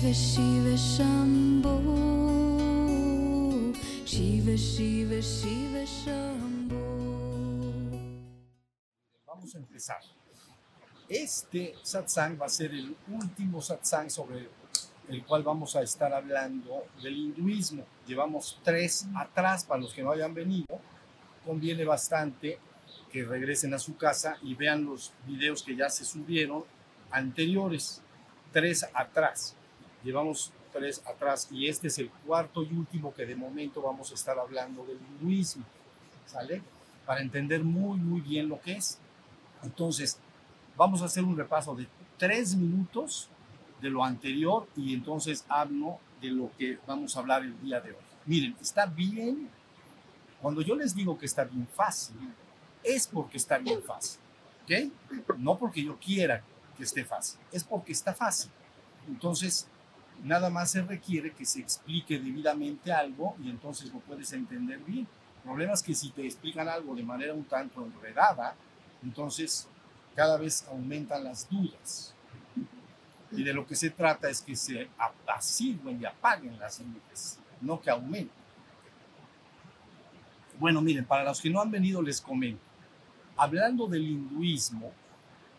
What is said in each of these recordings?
Shiva Shiva Shambho Shiva Shiva Shiva Shambho Vamos a empezar. Este satsang va a ser el último satsang sobre el cual vamos a estar hablando del hinduismo. Llevamos tres atrás para los que no hayan venido. Conviene bastante que regresen a su casa y vean los videos que ya se subieron anteriores. Tres atrás. Llevamos tres atrás y este es el cuarto y último que de momento vamos a estar hablando del hinduismo. ¿Sale? Para entender muy, muy bien lo que es. Entonces, vamos a hacer un repaso de tres minutos de lo anterior y entonces hablo de lo que vamos a hablar el día de hoy. Miren, está bien, cuando yo les digo que está bien fácil, es porque está bien fácil, ¿ok? No porque yo quiera que esté fácil, es porque está fácil. Entonces, nada más se requiere que se explique debidamente algo y entonces lo puedes entender bien. El problema es que si te explican algo de manera un tanto enredada, entonces cada vez aumentan las dudas. Y de lo que se trata es que se apacigüen y apaguen las luces, no que aumenten. Bueno, miren, para los que no han venido les comento. Hablando del hinduismo,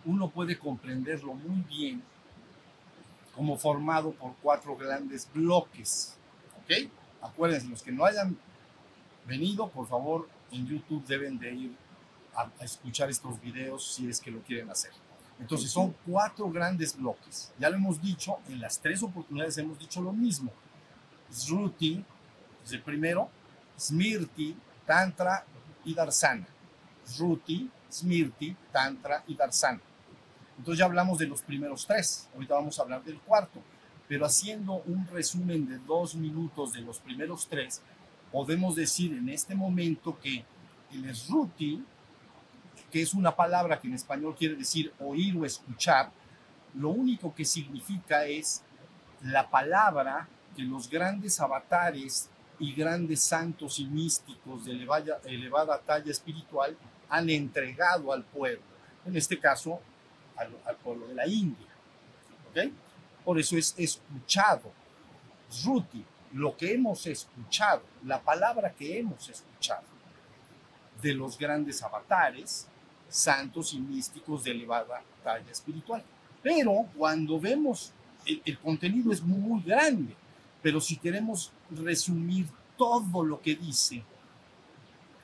uno puede comprenderlo muy bien como formado por cuatro grandes bloques. ¿Ok? Acuérdense, los que no hayan venido, por favor, en YouTube deben de ir a, a escuchar estos videos si es que lo quieren hacer. Entonces son cuatro grandes bloques. Ya lo hemos dicho, en las tres oportunidades hemos dicho lo mismo. Sruti es el primero, Smirti, Tantra y Darsana. Sruti, Smirti, Tantra y Darsana. Entonces ya hablamos de los primeros tres, ahorita vamos a hablar del cuarto, pero haciendo un resumen de dos minutos de los primeros tres, podemos decir en este momento que el Sruti, que es una palabra que en español quiere decir oír o escuchar, lo único que significa es la palabra que los grandes avatares y grandes santos y místicos de elevada, elevada talla espiritual han entregado al pueblo, en este caso al, al pueblo de la India. ¿ok? Por eso es escuchado. Ruti, lo que hemos escuchado, la palabra que hemos escuchado de los grandes avatares, santos y místicos de elevada talla espiritual. Pero cuando vemos, el, contenido es muy grande, pero si queremos resumir todo lo que dice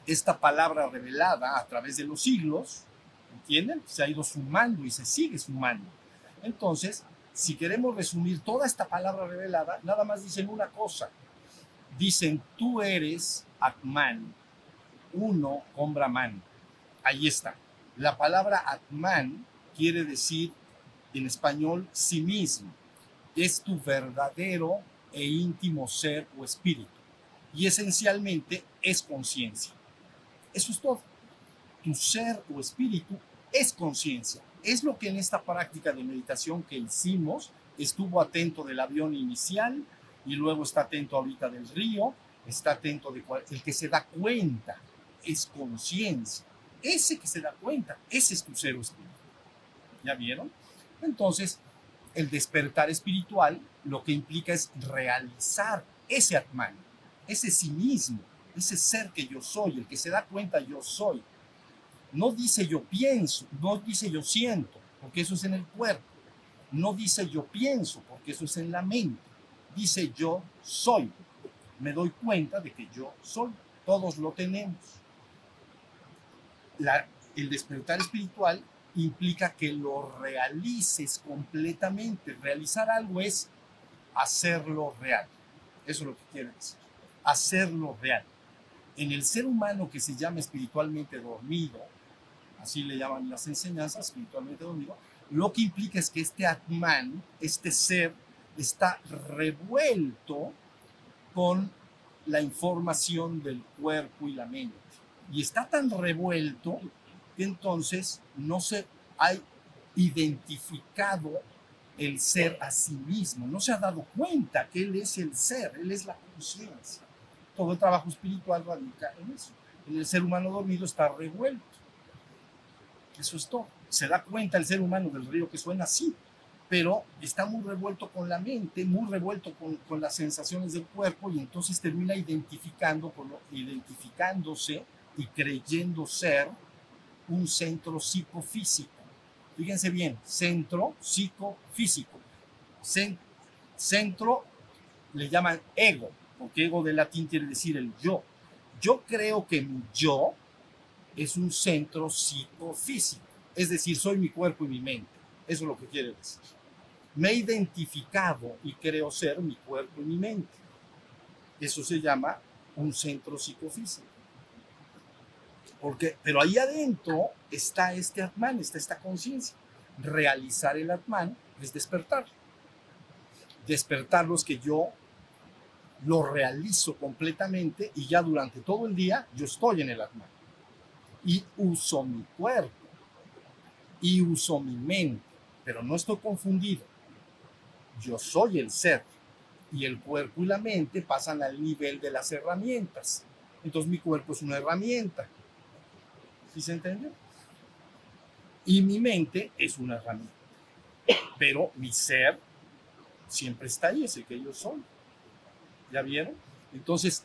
esta palabra revelada a través de los siglos, ¿entienden? Se ha ido sumando y se sigue sumando. Entonces, si queremos resumir toda esta palabra revelada, nada más dicen una cosa. Dicen, tú eres Atman, uno con Brahman. Ahí está. La palabra Atman quiere decir en español sí mismo. Es tu verdadero e íntimo ser o espíritu. Y esencialmente es conciencia. Eso es todo. Tu ser o espíritu es conciencia. Es lo que en esta práctica de meditación que hicimos estuvo atento del avión inicial y luego está atento ahorita del río, está atento de cual, el que se da cuenta es conciencia. Ese que se da cuenta, ese es tu ser o espíritu. ¿Ya vieron? Entonces, el despertar espiritual lo que implica es realizar ese Atman, ese sí mismo, ese ser que yo soy, el que se da cuenta yo soy. No dice yo pienso, no dice yo siento, porque eso es en el cuerpo. No dice yo pienso, porque eso es en la mente. Dice yo soy. Me doy cuenta de que yo soy. Todos lo tenemos. El despertar espiritual implica que lo realices completamente. Realizar algo es hacerlo real. Eso es lo que quiere decir. Hacerlo real. En el ser humano que se llama espiritualmente dormido, así le llaman las enseñanzas, espiritualmente dormido, lo que implica es que este Atman, este ser, está revuelto con la información del cuerpo y la mente. Y está tan revuelto que entonces no se ha identificado el ser a sí mismo, no se ha dado cuenta que él es el ser, él es la conciencia. Todo el trabajo espiritual radica en eso. En el ser humano dormido está revuelto. Eso es todo. Se da cuenta el ser humano del río que suena así, pero está muy revuelto con la mente, muy revuelto con, con las sensaciones del cuerpo y entonces termina identificando, identificándose y creyendo ser un centro psicofísico. Fíjense bien, centro psicofísico. centro le llaman ego, porque ego de latín quiere decir el yo. Yo creo que mi yo es un centro psicofísico, es decir, soy mi cuerpo y mi mente. Eso es lo que quiere decir me he identificado y creo ser mi cuerpo y mi mente. Eso se llama un centro psicofísico. Porque, pero ahí adentro está este Atman, está esta conciencia. Realizar el Atman es despertar. Despertar los que yo lo realizo completamente y ya durante todo el día yo estoy en el Atman. Y uso mi cuerpo. Y uso mi mente. Pero no estoy confundido yo soy el ser y el cuerpo y la mente pasan al nivel de las herramientas. Entonces mi cuerpo es una herramienta. ¿Sí se entiende? Y mi mente es una herramienta. Pero mi ser siempre está ahí, es el que yo soy. ¿Ya vieron? Entonces,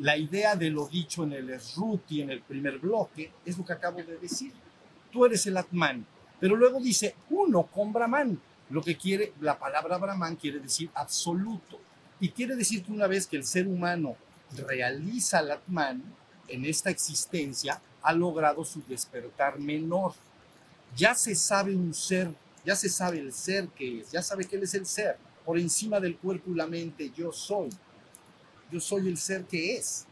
la idea de lo dicho en el Sruti, en el primer bloque, es lo que acabo de decir. Tú eres el Atman. Pero luego dice uno con Brahman. Lo que quiere, la palabra Brahman quiere decir absoluto. Y quiere decir que una vez que el ser humano realiza el Atman en esta existencia, ha logrado su despertar menor. Ya se sabe un ser, ya se sabe el ser que es, ya sabe que él es el ser. Por encima del cuerpo y la mente, yo soy. Yo soy el ser que es.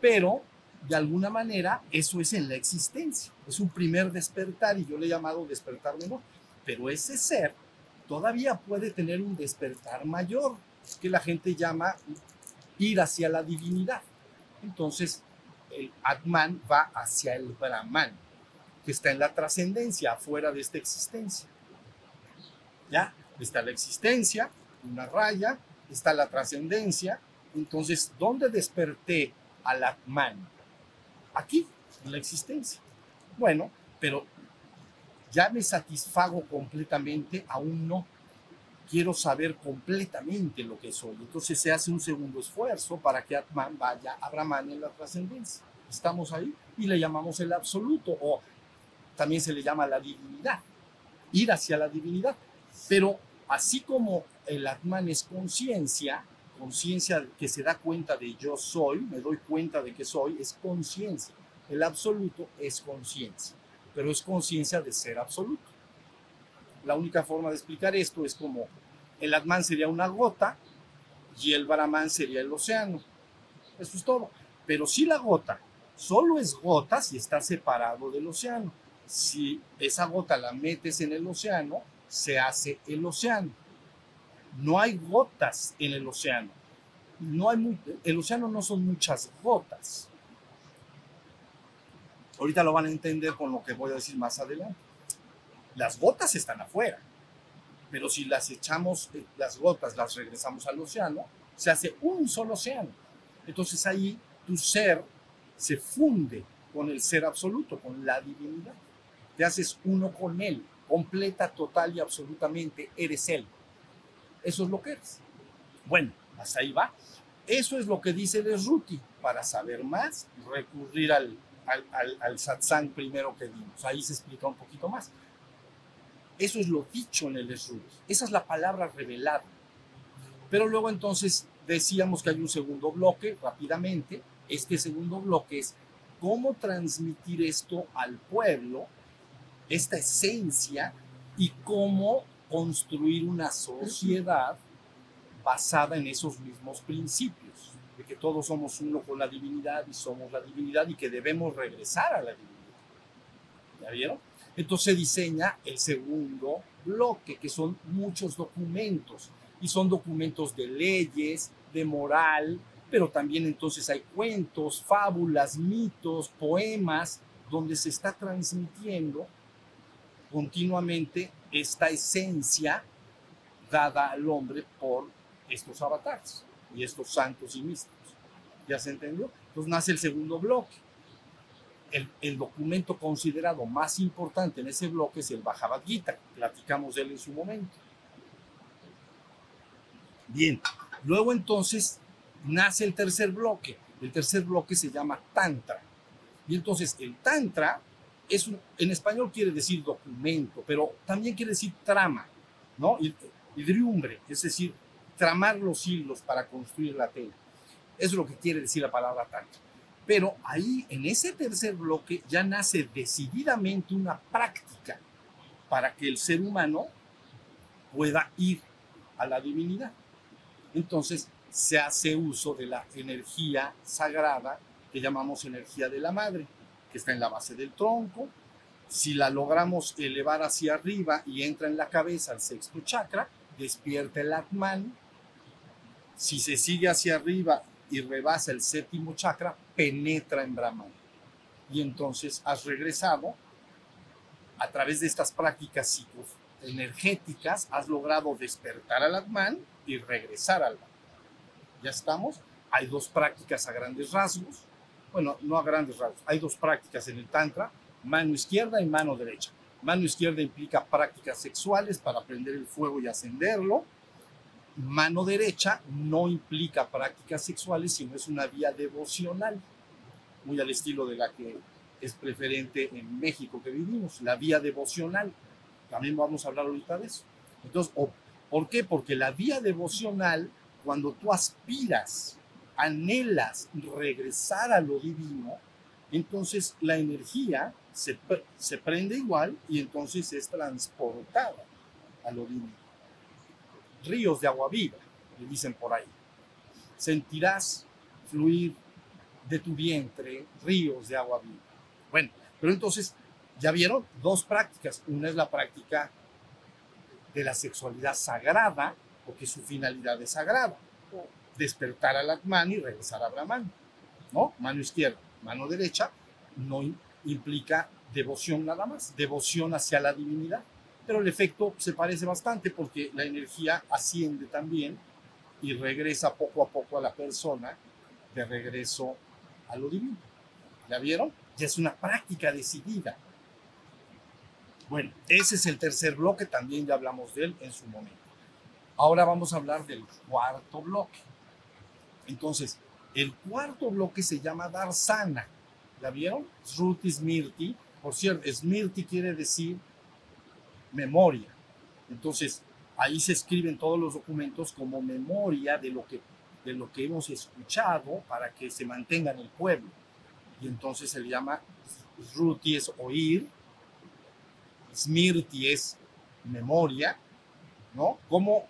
Pero, de alguna manera, eso es en la existencia. Es un primer despertar y yo le he llamado despertar menor pero ese ser todavía puede tener un despertar mayor, que la gente llama ir hacia la divinidad. Entonces, el Atman va hacia el Brahman, que está en la trascendencia, afuera de esta existencia. ¿Ya? Está la existencia, una raya, está la trascendencia. Entonces, ¿dónde desperté al Atman? Aquí, en la existencia. Bueno, pero ya me satisfago completamente, aún no. Quiero saber completamente lo que soy. Entonces se hace un segundo esfuerzo para que Atman vaya a Brahman en la trascendencia. Estamos ahí y le llamamos el absoluto o también se le llama la divinidad. Ir hacia la divinidad. Pero así como el Atman es conciencia, conciencia que se da cuenta de yo soy, me doy cuenta de que soy, es conciencia. El absoluto es conciencia pero es conciencia de ser absoluto. La única forma de explicar esto es como el Atman sería una gota y el Brahman sería el océano. Eso es todo. Pero si la gota solo es gota si está separado del océano. Si esa gota la metes en el océano, se hace el océano. No hay gotas en el océano. No hay el océano no son muchas gotas. Ahorita lo van a entender con lo que voy a decir más adelante. Las gotas están afuera, pero si las echamos, eh, las gotas las regresamos al océano, se hace un solo océano. Entonces ahí tu ser se funde con el ser absoluto, con la divinidad. Te haces uno con él, completa, total y absolutamente eres él. Eso es lo que eres. Bueno, hasta ahí va. Eso es lo que dice el Ruti. Para saber más, recurrir al al, satsang primero que dimos. Ahí se explica un poquito más. Eso es lo dicho en el Esrut. Esa es la palabra revelada. Pero luego entonces decíamos que hay un segundo bloque, rápidamente. Este segundo bloque es cómo transmitir esto al pueblo, esta esencia, y cómo construir una sociedad basada en esos mismos principios de que todos somos uno con la divinidad y somos la divinidad y que debemos regresar a la divinidad. ¿Ya vieron? Entonces diseña el segundo bloque, que son muchos documentos, y son documentos de leyes, de moral, pero también entonces hay cuentos, fábulas, mitos, poemas, donde se está transmitiendo continuamente esta esencia dada al hombre por estos avatares y estos santos y místicos. ¿Ya se entendió? Entonces nace el segundo bloque. el, el documento considerado más importante en ese bloque es el Bhagavad Gita. Platicamos de él en su momento. Bien, luego entonces nace el tercer bloque. El tercer bloque se llama Tantra. Y entonces el Tantra es un, en español quiere decir documento, pero también quiere decir trama, ¿no? Y, hidriumbre, es decir, tramar los hilos para construir la tela. Eso es lo que quiere decir la palabra Tantra. Pero ahí, en ese tercer bloque, ya nace decididamente una práctica para que el ser humano pueda ir a la divinidad. Entonces, se hace uso de la energía sagrada que llamamos energía de la madre, está en la base del tronco. Si la logramos elevar hacia arriba y entra en la cabeza al sexto chakra, despierta el Atman. Si se sigue hacia arriba y rebasa el séptimo chakra, penetra en Brahman. Y entonces has regresado a través de estas prácticas psicoenergéticas, has logrado despertar al Atman y regresar al Atman. ¿Ya estamos? Hay dos prácticas a grandes rasgos. Bueno, no a grandes rasgos. Hay dos prácticas en el Tantra, mano izquierda y mano derecha. Mano izquierda implica prácticas sexuales para prender el fuego y ascenderlo. Mano derecha no implica prácticas sexuales, sino es una vía devocional, muy al estilo de la que es preferente en México que vivimos, la vía devocional. También vamos a hablar ahorita de eso. Entonces, ¿por qué? Porque la vía devocional cuando tú aspiras, anhelas regresar a lo divino, entonces la energía se, se prende igual y entonces es transportada a lo divino. Ríos de agua viva, le dicen por ahí. Sentirás fluir de tu vientre ríos de agua viva. Bueno, pero entonces, ya vieron dos prácticas. Una es la práctica de la sexualidad sagrada, porque su finalidad es sagrada. Despertar al Atman y regresar a Brahman. ¿No? Mano izquierda, mano derecha, no implica devoción nada más, devoción hacia la divinidad. Pero el efecto se parece bastante porque la energía asciende también y regresa poco a poco a la persona de regreso a lo divino. ¿Ya vieron? Ya es una práctica decidida. Bueno, ese es el tercer bloque, también ya hablamos de él en su momento. Ahora vamos a hablar del cuarto bloque. Entonces, el cuarto bloque se llama Darsana. ¿Ya vieron? Sruti Smirti. Por cierto, Smirti quiere decir memoria. Entonces, ahí se escriben todos los documentos como memoria de lo que, de lo que hemos escuchado para que se mantenga en el pueblo. Y entonces se le llama, Sruti es oír, Smirti es memoria, ¿no? Como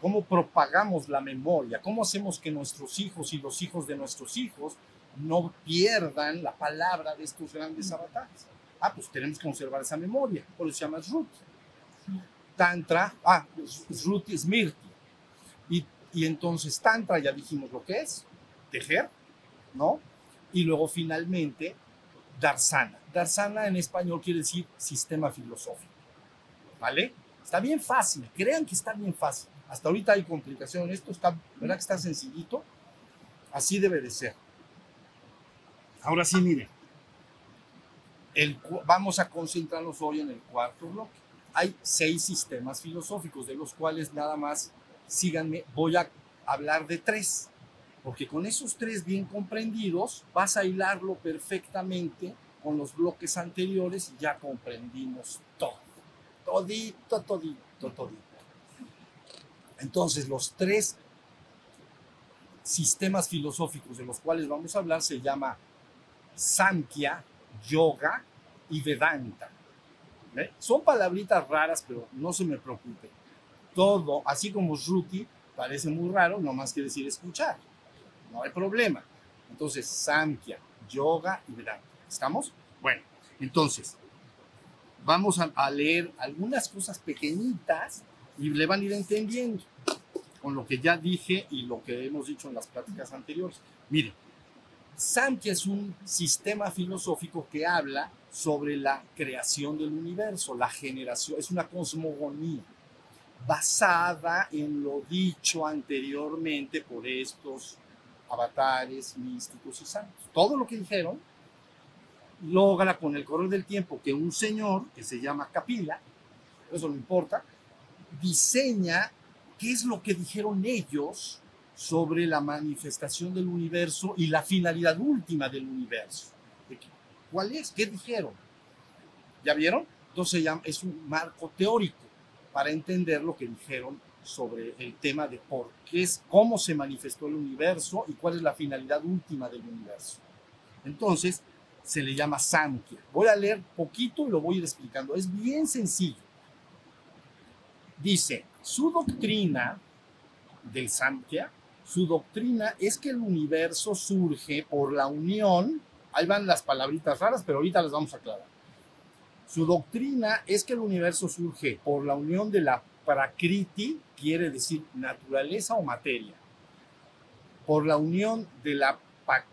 cómo propagamos la memoria, cómo hacemos que nuestros hijos y los hijos de nuestros hijos no pierdan la palabra de estos grandes avatares. Ah, pues tenemos que conservar esa memoria, por eso se llama Sruti. Tantra, ah, Sruti es Mirti. Y, y entonces Tantra ya dijimos lo que es, tejer, ¿no? Y luego finalmente Darsana. Darsana en español quiere decir sistema filosófico, ¿vale? Está bien fácil, crean que está bien fácil. Hasta ahorita hay complicación. Esto está, ¿verdad que está sencillito? Así debe de ser. Ahora sí, miren. El, vamos a concentrarnos hoy en el cuarto bloque. Hay seis sistemas filosóficos, de los cuales nada más, síganme, voy a hablar de tres, porque con esos tres bien comprendidos vas a hilarlo perfectamente con los bloques anteriores y ya comprendimos todo. Todito, todito, todito. Entonces, los tres sistemas filosóficos de los cuales vamos a hablar se llama Samkhya, Yoga y Vedanta. Son palabritas raras, pero no se me preocupe. Todo, así como Shruti, parece muy raro, no más que decir escuchar. No hay problema. Entonces, Samkhya, Yoga y Vedanta. ¿Estamos? Bueno, entonces, vamos a leer algunas cosas pequeñitas y le van a ir entendiendo con lo que ya dije y lo que hemos dicho en las pláticas anteriores. Mire, Samkhya es un sistema filosófico que habla sobre la creación del universo, la generación, es una cosmogonía basada en lo dicho anteriormente por estos avatares místicos y santos. Todo lo que dijeron logra con el correr del tiempo que un señor que se llama Capila, eso no importa, diseña qué es lo que dijeron ellos sobre la manifestación del universo y la finalidad última del universo. ¿Cuál es? ¿Qué dijeron? ¿Ya vieron? Entonces es un marco teórico para entender lo que dijeron sobre el tema de por qué es, cómo se manifestó el universo y cuál es la finalidad última del universo. Entonces, se le llama Samkhya. Voy a leer poquito y lo voy a ir explicando. Es bien sencillo. Dice, su doctrina del Samkhya, su doctrina es que el universo surge por la unión, ahí van las palabritas raras, pero ahorita las vamos a aclarar. Su doctrina es que el universo surge por la unión de la prakriti, quiere decir naturaleza o materia, por la unión de la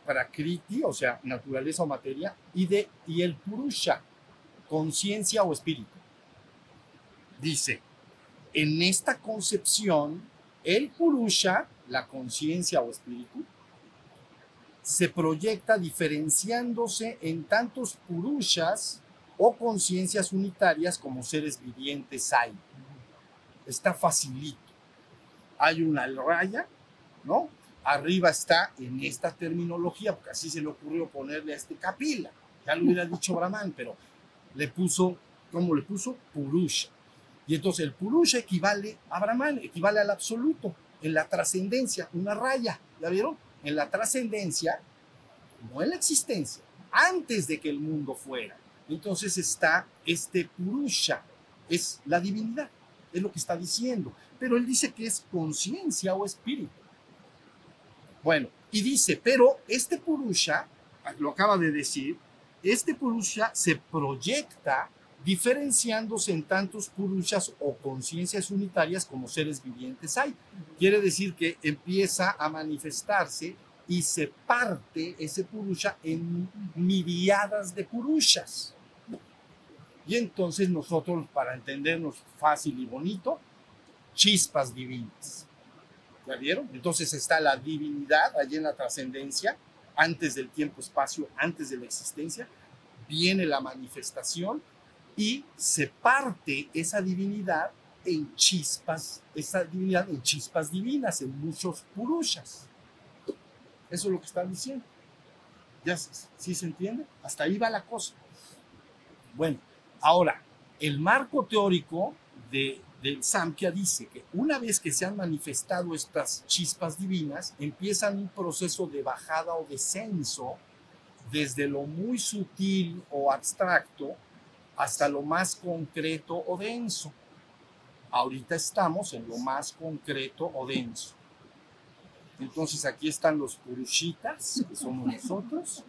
prakriti, o sea, naturaleza o materia, y, de, y el purusha, conciencia o espíritu. Dice, en esta concepción, el purusha, la conciencia o espíritu, se proyecta diferenciándose en tantos purushas o conciencias unitarias como seres vivientes hay. Está facilito. Hay una raya, ¿no? arriba está en esta terminología, porque así se le ocurrió ponerle a este capila. Ya lo hubiera dicho Brahman, pero le puso, ¿cómo le puso? Purusha. Y entonces el Purusha equivale a Brahman, equivale al absoluto, en la trascendencia, una raya, ¿ya vieron? En la trascendencia, no en la existencia, antes de que el mundo fuera. Entonces está este Purusha, es la divinidad, es lo que está diciendo. Pero él dice que es conciencia o espíritu. Bueno, y dice, pero este Purusha, lo acaba de decir, este Purusha se proyecta diferenciándose en tantos Purushas o conciencias unitarias como seres vivientes hay. Quiere decir que empieza a manifestarse y se parte ese Purusha en miriadas de Purushas. Y entonces nosotros, para entendernos fácil y bonito, chispas divinas. ¿Ya vieron? Entonces está la divinidad allí en la trascendencia, antes del tiempo-espacio, antes de la existencia, viene la manifestación y se parte esa divinidad en chispas, esa divinidad en chispas divinas, en muchos purushas. Eso es lo que están diciendo. ¿Ya sí se entiende? Hasta ahí va la cosa. Bueno, ahora, el marco teórico de del Samkhya dice que una vez que se han manifestado estas chispas divinas, empiezan un proceso de bajada o descenso desde lo muy sutil o abstracto hasta lo más concreto o denso. Ahorita estamos en lo más concreto o denso. Entonces aquí están los purushitas, que somos nosotros,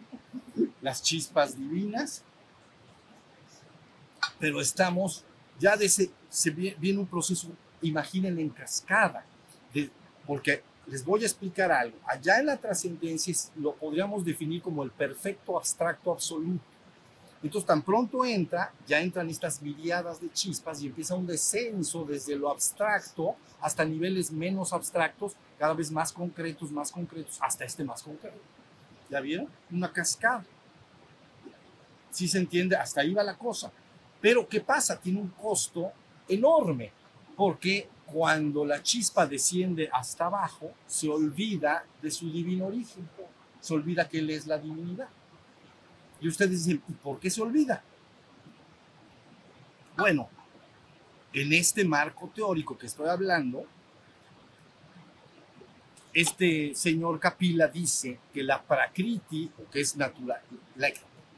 las chispas divinas, pero estamos ya de ese, se viene un proceso, imaginen en cascada, de, porque les voy a explicar algo. Allá en la trascendencia lo podríamos definir como el perfecto abstracto absoluto. Entonces, tan pronto entra, ya entran estas miriadas de chispas y empieza un descenso desde lo abstracto hasta niveles menos abstractos, cada vez más concretos, más concretos, hasta este más concreto. ¿Ya vieron? Una cascada. Si se entiende, hasta ahí va la cosa. Pero ¿qué pasa? Tiene un costo enorme, porque cuando la chispa desciende hasta abajo, se olvida de su divino origen, se olvida que Él es la divinidad. Y ustedes dicen, ¿y por qué se olvida? Bueno, en este marco teórico que estoy hablando, este señor Kapila dice que la prakriti, que es natural,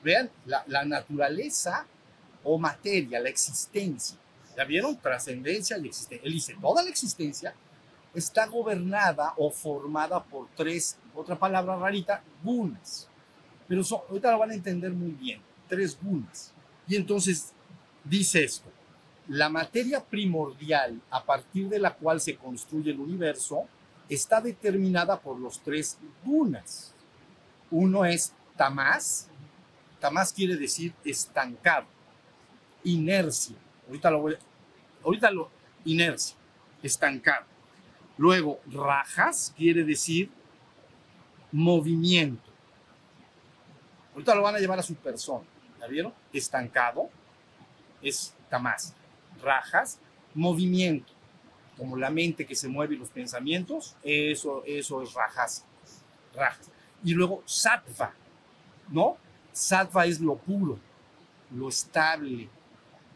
vean, la, la naturaleza o materia, la existencia. ¿Ya vieron? Trascendencia y existencia. Él dice, toda la existencia está gobernada o formada por tres, otra palabra rarita, gunas. Pero ahorita lo van a entender muy bien, tres gunas. Y entonces dice esto, la materia primordial a partir de la cual se construye el universo está determinada por los tres gunas. Uno es tamás, tamás quiere decir estancado inercia. Ahorita lo voy, ahorita lo, inercia, estancado. Luego, rajas quiere decir movimiento. Ahorita lo van a llevar a su persona. ¿Ya vieron? Estancado es tamas. Rajas, movimiento. Como la mente que se mueve y los pensamientos, eso, eso es rajas. Rajas. Y luego sattva, ¿no? Sattva es lo puro, lo estable.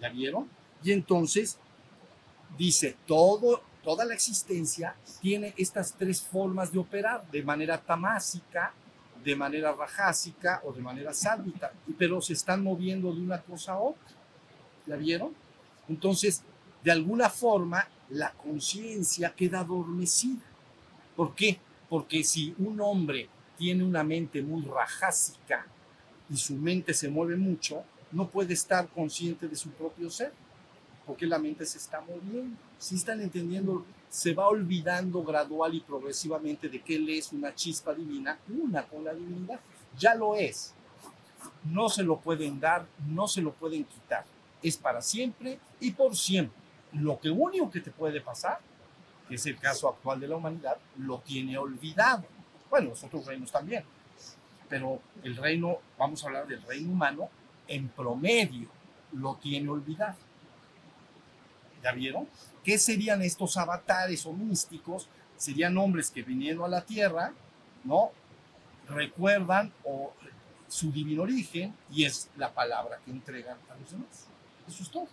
¿Ya vieron? Y entonces dice, todo, toda la existencia tiene estas tres formas de operar, de manera tamásica, de manera rajásica o de manera sálvita, pero se están moviendo de una cosa a otra. ¿La vieron? Entonces, de alguna forma, la conciencia queda adormecida. ¿Por qué? Porque si un hombre tiene una mente muy rajásica y su mente se mueve mucho, no puede estar consciente de su propio ser, porque la mente se está moviendo. Si están entendiendo, se va olvidando gradual y progresivamente de que él es una chispa divina, una con la divinidad. Ya lo es. No se lo pueden dar, no se lo pueden quitar. Es para siempre y por siempre. Lo que único que te puede pasar, que es el caso actual de la humanidad, lo tiene olvidado. Bueno, los otros reinos también. Pero el reino, vamos a hablar del reino humano, en promedio lo tiene olvidado. ¿Ya vieron? ¿Qué serían estos avatares o místicos? Serían hombres que vinieron a la tierra, ¿no? Recuerdan su divino origen y es la palabra que entregan a los demás. Eso es todo.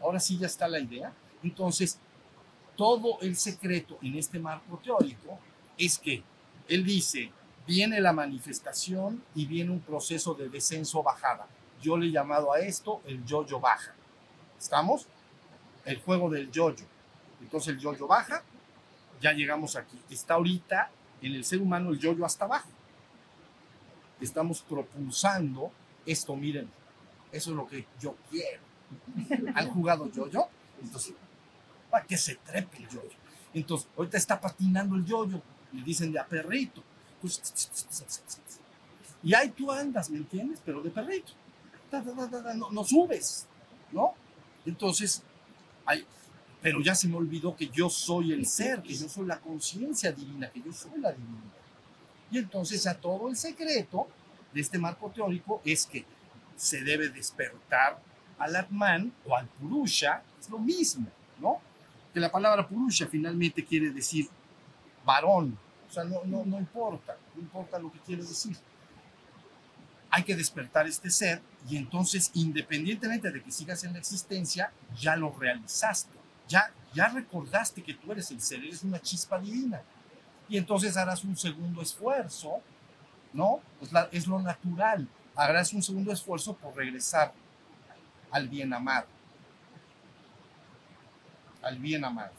Ahora sí ya está la idea. Entonces, todo el secreto en este marco teórico es que él dice, viene la manifestación y viene un proceso de descenso-bajada. Yo le he llamado a esto el yo-yo baja. ¿Estamos? El juego del yo-yo. Entonces el yo-yo baja, ya llegamos aquí. Está ahorita en el ser humano el yo-yo hasta abajo. Estamos propulsando esto, miren, eso es lo que yo quiero. ¿Han jugado yo-yo? Entonces, para que se trepe el yo-yo. Entonces, ahorita está patinando el yo-yo, le dicen de a perrito. Y ahí tú andas, ¿me entiendes? Pero de perrito. No, no subes, ¿no? Entonces, hay, pero ya se me olvidó que yo soy el ser, que yo soy la conciencia divina, que yo soy la divinidad. Y entonces a todo el secreto de este marco teórico es que se debe despertar al Atman o al Purusha, es lo mismo, ¿no? Que la palabra Purusha finalmente quiere decir varón, o sea, no, no, no importa, no importa lo que quiere decir. Hay que despertar este ser y entonces, independientemente de que sigas en la existencia, ya lo realizaste, ya, ya recordaste que tú eres el ser, eres una chispa divina. Y entonces harás un segundo esfuerzo, ¿no? Es, la, es lo natural. Harás un segundo esfuerzo por regresar al bien amado. Al bien amado.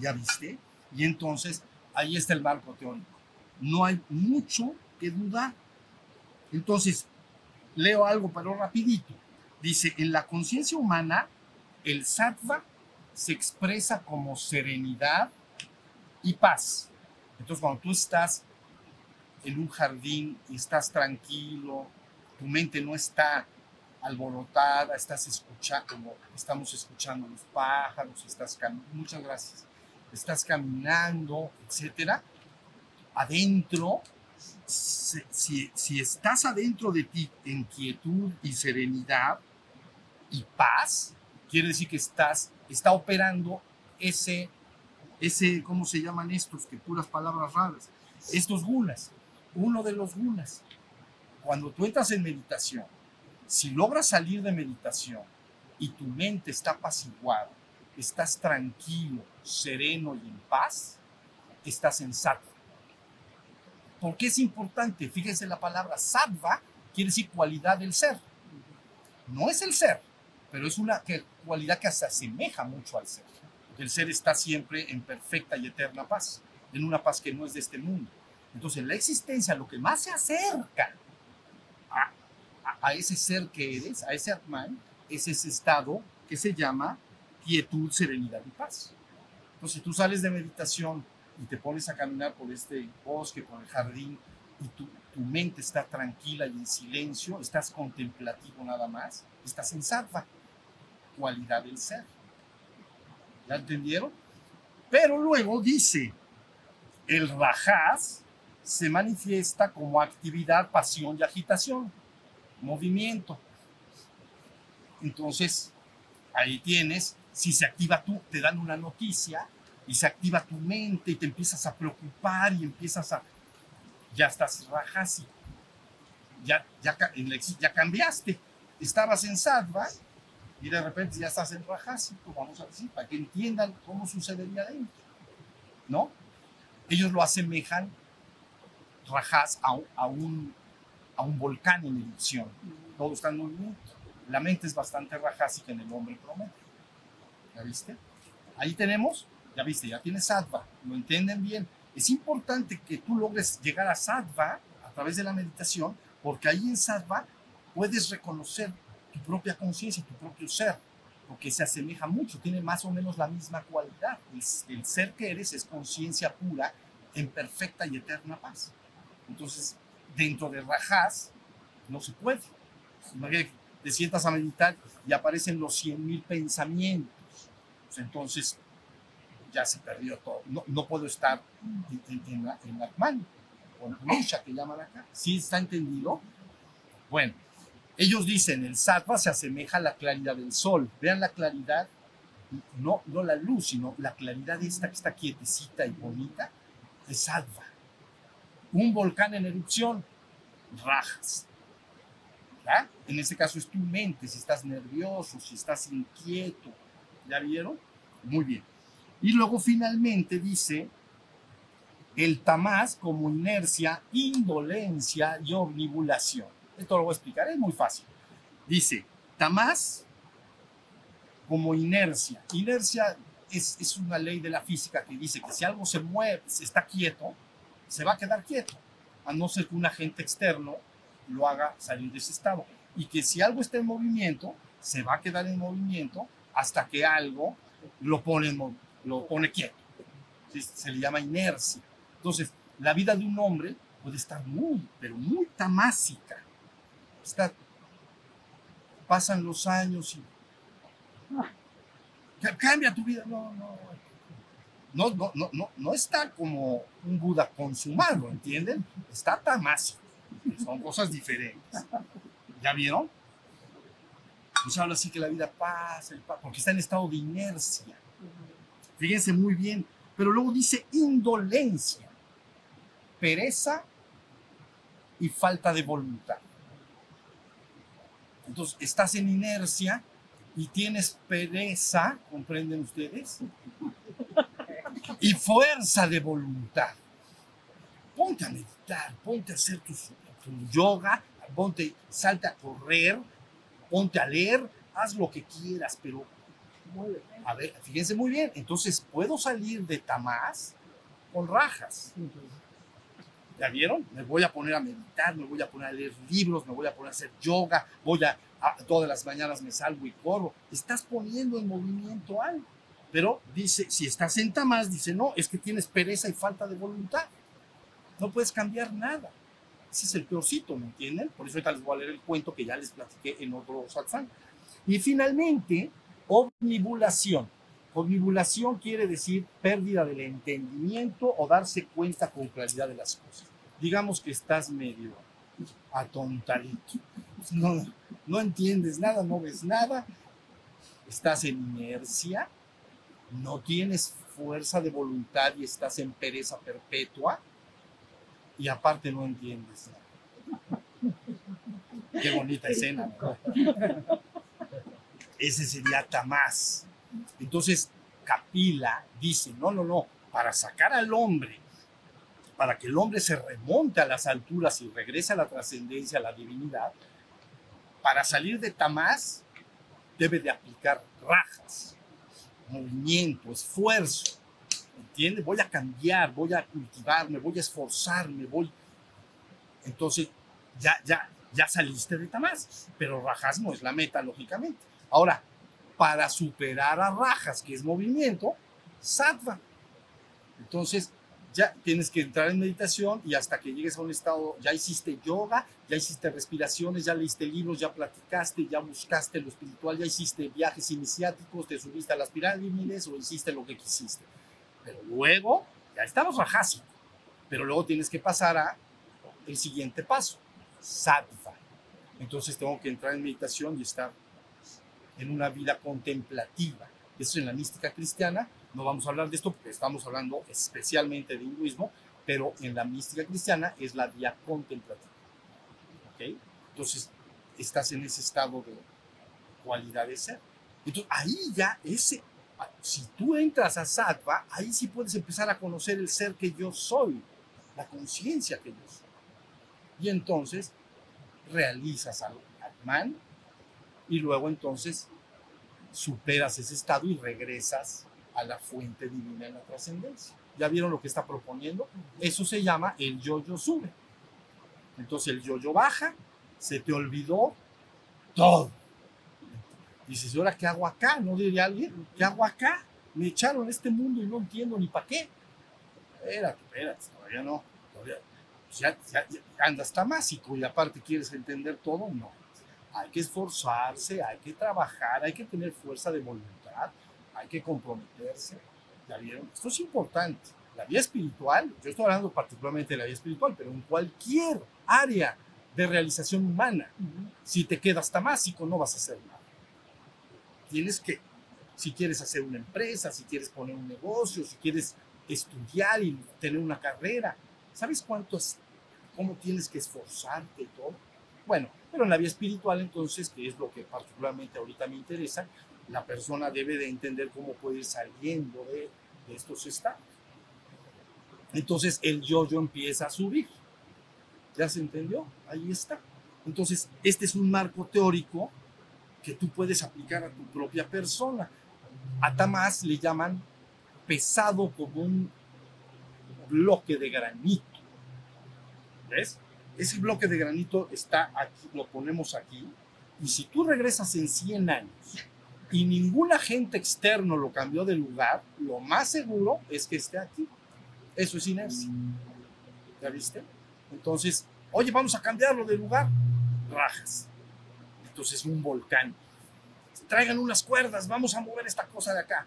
¿Ya viste? Y entonces ahí está el marco teórico. No hay mucho dudar. Entonces, leo algo, pero rapidito. Dice, en la conciencia humana, el sattva se expresa como serenidad y paz. Entonces, cuando tú estás en un jardín y estás tranquilo, tu mente no está alborotada, estás escuchando, estamos escuchando los pájaros, estás muchas gracias, estás caminando, etcétera, adentro, si, estás adentro de ti en quietud y serenidad y paz, quiere decir que estás, está operando ese, ese, ¿cómo se llaman estos? Que puras palabras raras. Estos gunas. Uno de los gunas. Cuando tú entras en meditación, si logras salir de meditación y tu mente está apaciguada, estás tranquilo, sereno y en paz, estás en sattva. ¿Por qué es importante? Fíjense la palabra sattva quiere decir cualidad del ser. No es el ser, pero es una cualidad que se asemeja mucho al ser. El ser está siempre en perfecta y eterna paz, en una paz que no es de este mundo. Entonces, la existencia, lo que más se acerca a, a, a ese ser que eres, a ese Atman, es ese estado que se llama quietud, serenidad y paz. Entonces, tú sales de meditación y te pones a caminar por este bosque, por el jardín, y tu, tu mente está tranquila y en silencio, estás contemplativo nada más, estás en sattva, cualidad del ser. ¿Ya entendieron? Pero luego dice, el rajás se manifiesta como actividad, pasión y agitación, movimiento. Entonces, ahí tienes, si se activa tú, te dan una noticia y se activa tu mente y te empiezas a preocupar y empiezas a, ya estás rajasi, ya, ya, ya cambiaste, estabas en sattva y de repente ya estás en rajasi, vamos a decir, para que entiendan cómo sucedería dentro, ¿no? Ellos lo asemejan rajas a, a, un, a un volcán en erupción, todo está en movimiento. La mente es bastante rajásica en el hombre promedio. ¿Ya viste? Ahí tenemos, ya viste, ya tienes sattva, lo entienden bien. Es importante que tú logres llegar a sattva a través de la meditación, porque ahí en sattva puedes reconocer tu propia conciencia, tu propio ser, porque se asemeja mucho, tiene más o menos la misma cualidad. El, el ser que eres es conciencia pura en perfecta y eterna paz. Entonces, dentro de Rajas no se puede. Imagínate, te sientas a meditar y aparecen los 100.000 pensamientos. Entonces, ya se perdió todo. No, no puedo estar en, en, la, en la mano, o en que llaman acá. ¿Sí está entendido? Bueno, ellos dicen, el sattva se asemeja a la claridad del sol. Vean la claridad, no, no la luz, sino la claridad esta que está quietecita y bonita, es sattva. Un volcán en erupción, rajas. ¿Ya? En este caso es tu mente, si estás nervioso, si estás inquieto. ¿Ya vieron? Muy bien. Y luego finalmente dice el tamás como inercia, indolencia y omnibulación. Esto lo voy a explicar, es muy fácil. Dice, tamás como inercia. Inercia es, es, una ley de la física que dice que si algo se mueve, se está quieto, se va a quedar quieto, a no ser que un agente externo lo haga salir de ese estado. Y que si algo está en movimiento, se va a quedar en movimiento hasta que algo lo pone, lo pone quieto. Se le llama inercia. Entonces, la vida de un hombre puede estar muy, pero muy tamásica. Está, pasan los años y cambia tu vida. No, no, no, no, no, no, no está como un Buda consumado, ¿entienden? Está tamásico. Son cosas diferentes. ¿Ya vieron? Pues habla así que la vida pasa, porque está en estado de inercia. Fíjense muy bien. Pero luego dice indolencia, pereza y falta de voluntad. Entonces, estás en inercia y tienes pereza, ¿comprenden ustedes? Y fuerza de voluntad. Ponte a meditar, ponte a hacer tu, yoga, ponte, salte a correr, ponte a leer, haz lo que quieras, pero a ver, fíjense muy bien, entonces puedo salir de Tamás con rajas. ¿Ya vieron? Me voy a poner a meditar, me voy a poner a leer libros, me voy a poner a hacer yoga, voy a, todas las mañanas me salgo y corro. Estás poniendo en movimiento algo. Pero dice, si estás en Tamás, dice, no, es que tienes pereza y falta de voluntad. No puedes cambiar nada. Ese es el peorcito, ¿me entienden? Por eso ahorita les voy a leer el cuento que ya les platiqué en otro satsang. Y finalmente, omnibulación. Omnibulación quiere decir pérdida del entendimiento o darse cuenta con claridad de las cosas. Digamos que estás medio atontadito. No, no entiendes nada, no ves nada. Estás en inercia, no tienes fuerza de voluntad y estás en pereza perpetua y aparte no entiendes nada. Qué bonita escena, Ese sería Tamás. Entonces, Capila dice, no, no, no, para sacar al hombre, para que el hombre se remonte a las alturas y regrese a la trascendencia, a la divinidad, para salir de Tamás debe de aplicar rajas, movimiento, esfuerzo. ¿Entiendes? Voy a cambiar, voy a cultivarme, voy a esforzarme, voy. Entonces, ya, ya, ya saliste de Tamás, pero rajas no es la meta, lógicamente. Ahora, para superar a rajas, que es movimiento, sattva. Entonces, ya tienes que entrar en meditación y hasta que llegues a un estado, ya hiciste yoga, ya hiciste respiraciones, ya leíste libros, ya platicaste, ya buscaste lo espiritual, ya hiciste viajes iniciáticos, te subiste a las pirámides o hiciste lo que quisiste. Pero luego, ya estamos rajásicos. Pero luego tienes que pasar a el siguiente paso, sattva. Entonces tengo que entrar en meditación y estar en una vida contemplativa. Eso en la mística cristiana. No vamos a hablar de esto porque estamos hablando especialmente de hinduismo, pero en la mística cristiana es la vía contemplativa. ¿Ok? Entonces, estás en ese estado de cualidad de ser. Entonces, ahí ya, ese, si tú entras a sattva, ahí sí puedes empezar a conocer el ser que yo soy, la conciencia que yo soy. Y entonces realizas al Atman y luego entonces superas ese estado y regresas a la fuente divina en la trascendencia. ¿Ya vieron lo que está proponiendo? Eso se llama el yo-yo sube. Entonces el yo-yo baja, se te olvidó todo. Dices, ¿y ahora qué hago acá? ¿No diría alguien? ¿Qué hago acá? Me echaron este mundo y no entiendo ni para qué. Espérate, espérate, todavía no. Todavía, pues ya, ya, ya andas tamásico y aparte quieres entender todo. No. Hay que esforzarse, hay que trabajar, hay que tener fuerza de voluntad, hay que comprometerse. ¿Ya vieron? Esto es importante. La vida espiritual, yo estoy hablando particularmente de la vida espiritual, pero en cualquier área de realización humana, si te quedas tamásico no vas a hacer nada. Tienes que, si quieres hacer una empresa, si quieres poner un negocio, si quieres estudiar y tener una carrera, ¿sabes cuánto es, cómo tienes que esforzarte y todo? Bueno, pero en la vida espiritual entonces, que es lo que particularmente ahorita me interesa, la persona debe de entender cómo puede ir saliendo de, de estos estados. Entonces el yo-yo empieza a subir. ¿Ya se entendió? Ahí está. Entonces, este es un marco teórico que tú puedes aplicar a tu propia persona. A Tamás le llaman pesado como un bloque de granito. ¿Ves? Ese bloque de granito está aquí, lo ponemos aquí. Y si tú regresas en 100 años y ningún agente externo lo cambió de lugar, lo más seguro es que esté aquí. Eso es inercia. ¿Ya viste? Entonces, oye, vamos a cambiarlo de lugar. Rajas. Entonces, es un volcán. Traigan unas cuerdas, vamos a mover esta cosa de acá.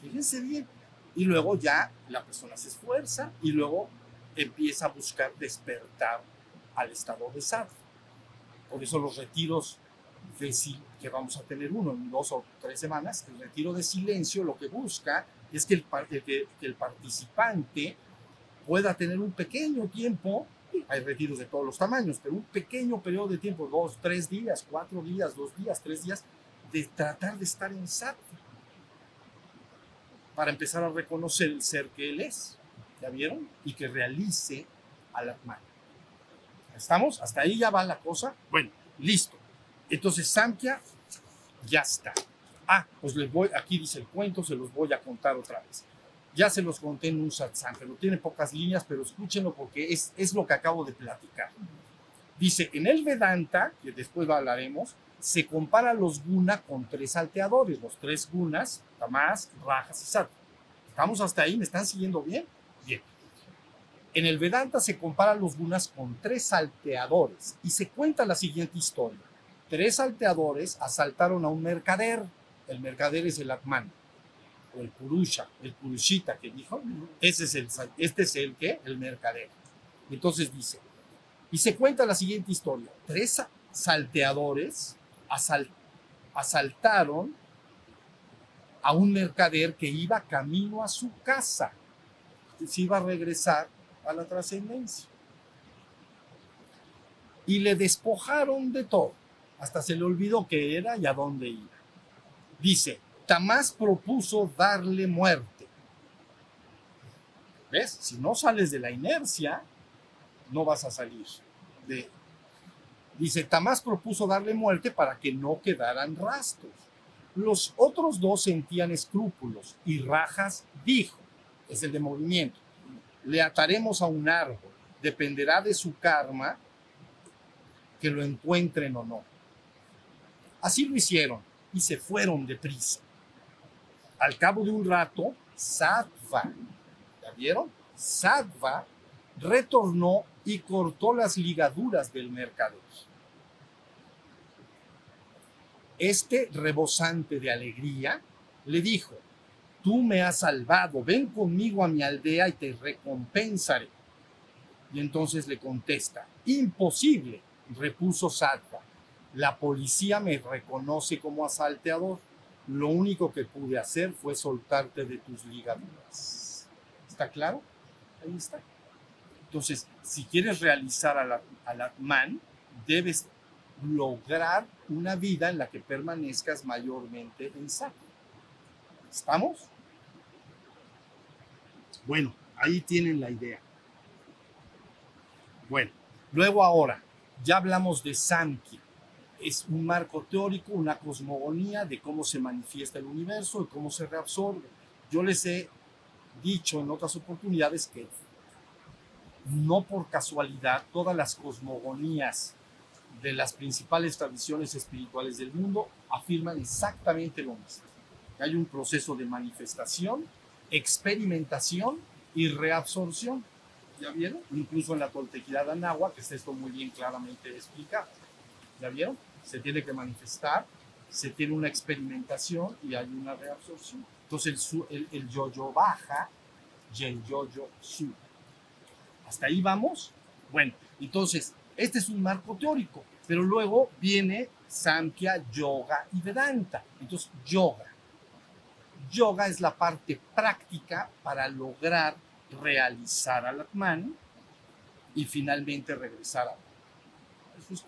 Fíjense bien. Y luego ya la persona se esfuerza y luego empieza a buscar despertar al estado de sad. Por eso los retiros que vamos a tener uno en dos o tres semanas, el retiro de silencio lo que busca es que el, participante pueda tener un pequeño tiempo, hay retiros de todos los tamaños, pero un pequeño periodo de tiempo, dos, tres días, cuatro días, dos días, tres días, de tratar de estar en sattva para empezar a reconocer el ser que él es, ¿ya vieron? Y que realice al Atman. ¿Estamos? Hasta ahí ya va la cosa. Bueno, listo. Entonces Samkhya ya está. Ah, pues les voy, aquí dice el cuento, se los voy a contar otra vez. Ya se los conté en un satsang, pero tiene pocas líneas, pero escúchenlo porque es, es lo que acabo de platicar. Dice, en el Vedanta, que después hablaremos, se compara los guna con tres salteadores, los tres gunas, tamás, rajas y sattva. ¿Estamos hasta ahí? ¿Me están siguiendo bien? Bien. En el Vedanta se comparan los gunas con tres salteadores y se cuenta la siguiente historia. Tres salteadores asaltaron a un mercader. El mercader es el Atman, o el Purusha, el Purushita que dijo. Ese es el, este es el que, el mercader. Entonces dice, y se cuenta la siguiente historia. Tres salteadores asal, asaltaron a un mercader que iba camino a su casa. Se iba a regresar a la trascendencia. Y le despojaron de todo. Hasta se le olvidó qué era y a dónde iba. Dice, Tamás propuso darle muerte. ¿Ves? Si no sales de la inercia, no vas a salir de... Dice, Tamás propuso darle muerte para que no quedaran rastros. Los otros dos sentían escrúpulos y Rajas dijo, es el de movimiento, le ataremos a un árbol, dependerá de su karma que lo encuentren o no. Así lo hicieron y se fueron deprisa. Al cabo de un rato, Sattva, ¿ya vieron? Sattva retornó y cortó las ligaduras del mercader. Este, rebosante de alegría, le dijo, tú me has salvado, ven conmigo a mi aldea y te recompensaré. Y entonces le contesta, imposible, repuso Sattva. La policía me reconoce como asalteador. Lo único que pude hacer fue soltarte de tus ligaduras. ¿Está claro? Ahí está. Entonces, si quieres realizar al, al Atman, debes lograr una vida en la que permanezcas mayormente en saco. ¿Estamos? Bueno, ahí tienen la idea. Bueno, luego ahora, ya hablamos de Samkhya. Es un marco teórico, una cosmogonía de cómo se manifiesta el universo y cómo se reabsorbe. Yo les he dicho en otras oportunidades que no por casualidad todas las cosmogonías de las principales tradiciones espirituales del mundo afirman exactamente lo mismo. Que hay un proceso de manifestación, experimentación y reabsorción. ¿Ya vieron? Incluso en la toltequidad anagua, que está esto muy bien claramente explicado. ¿Ya vieron? Se tiene que manifestar, se tiene una experimentación y hay una reabsorción. Entonces el, el, el yo-yo baja y el yo-yo sube. ¿Hasta ahí vamos? Bueno, entonces, este es un marco teórico, pero luego viene Samkhya, Yoga y Vedanta. Entonces, yoga. Yoga es la parte práctica para lograr realizar al Atman y finalmente regresar a Eso es.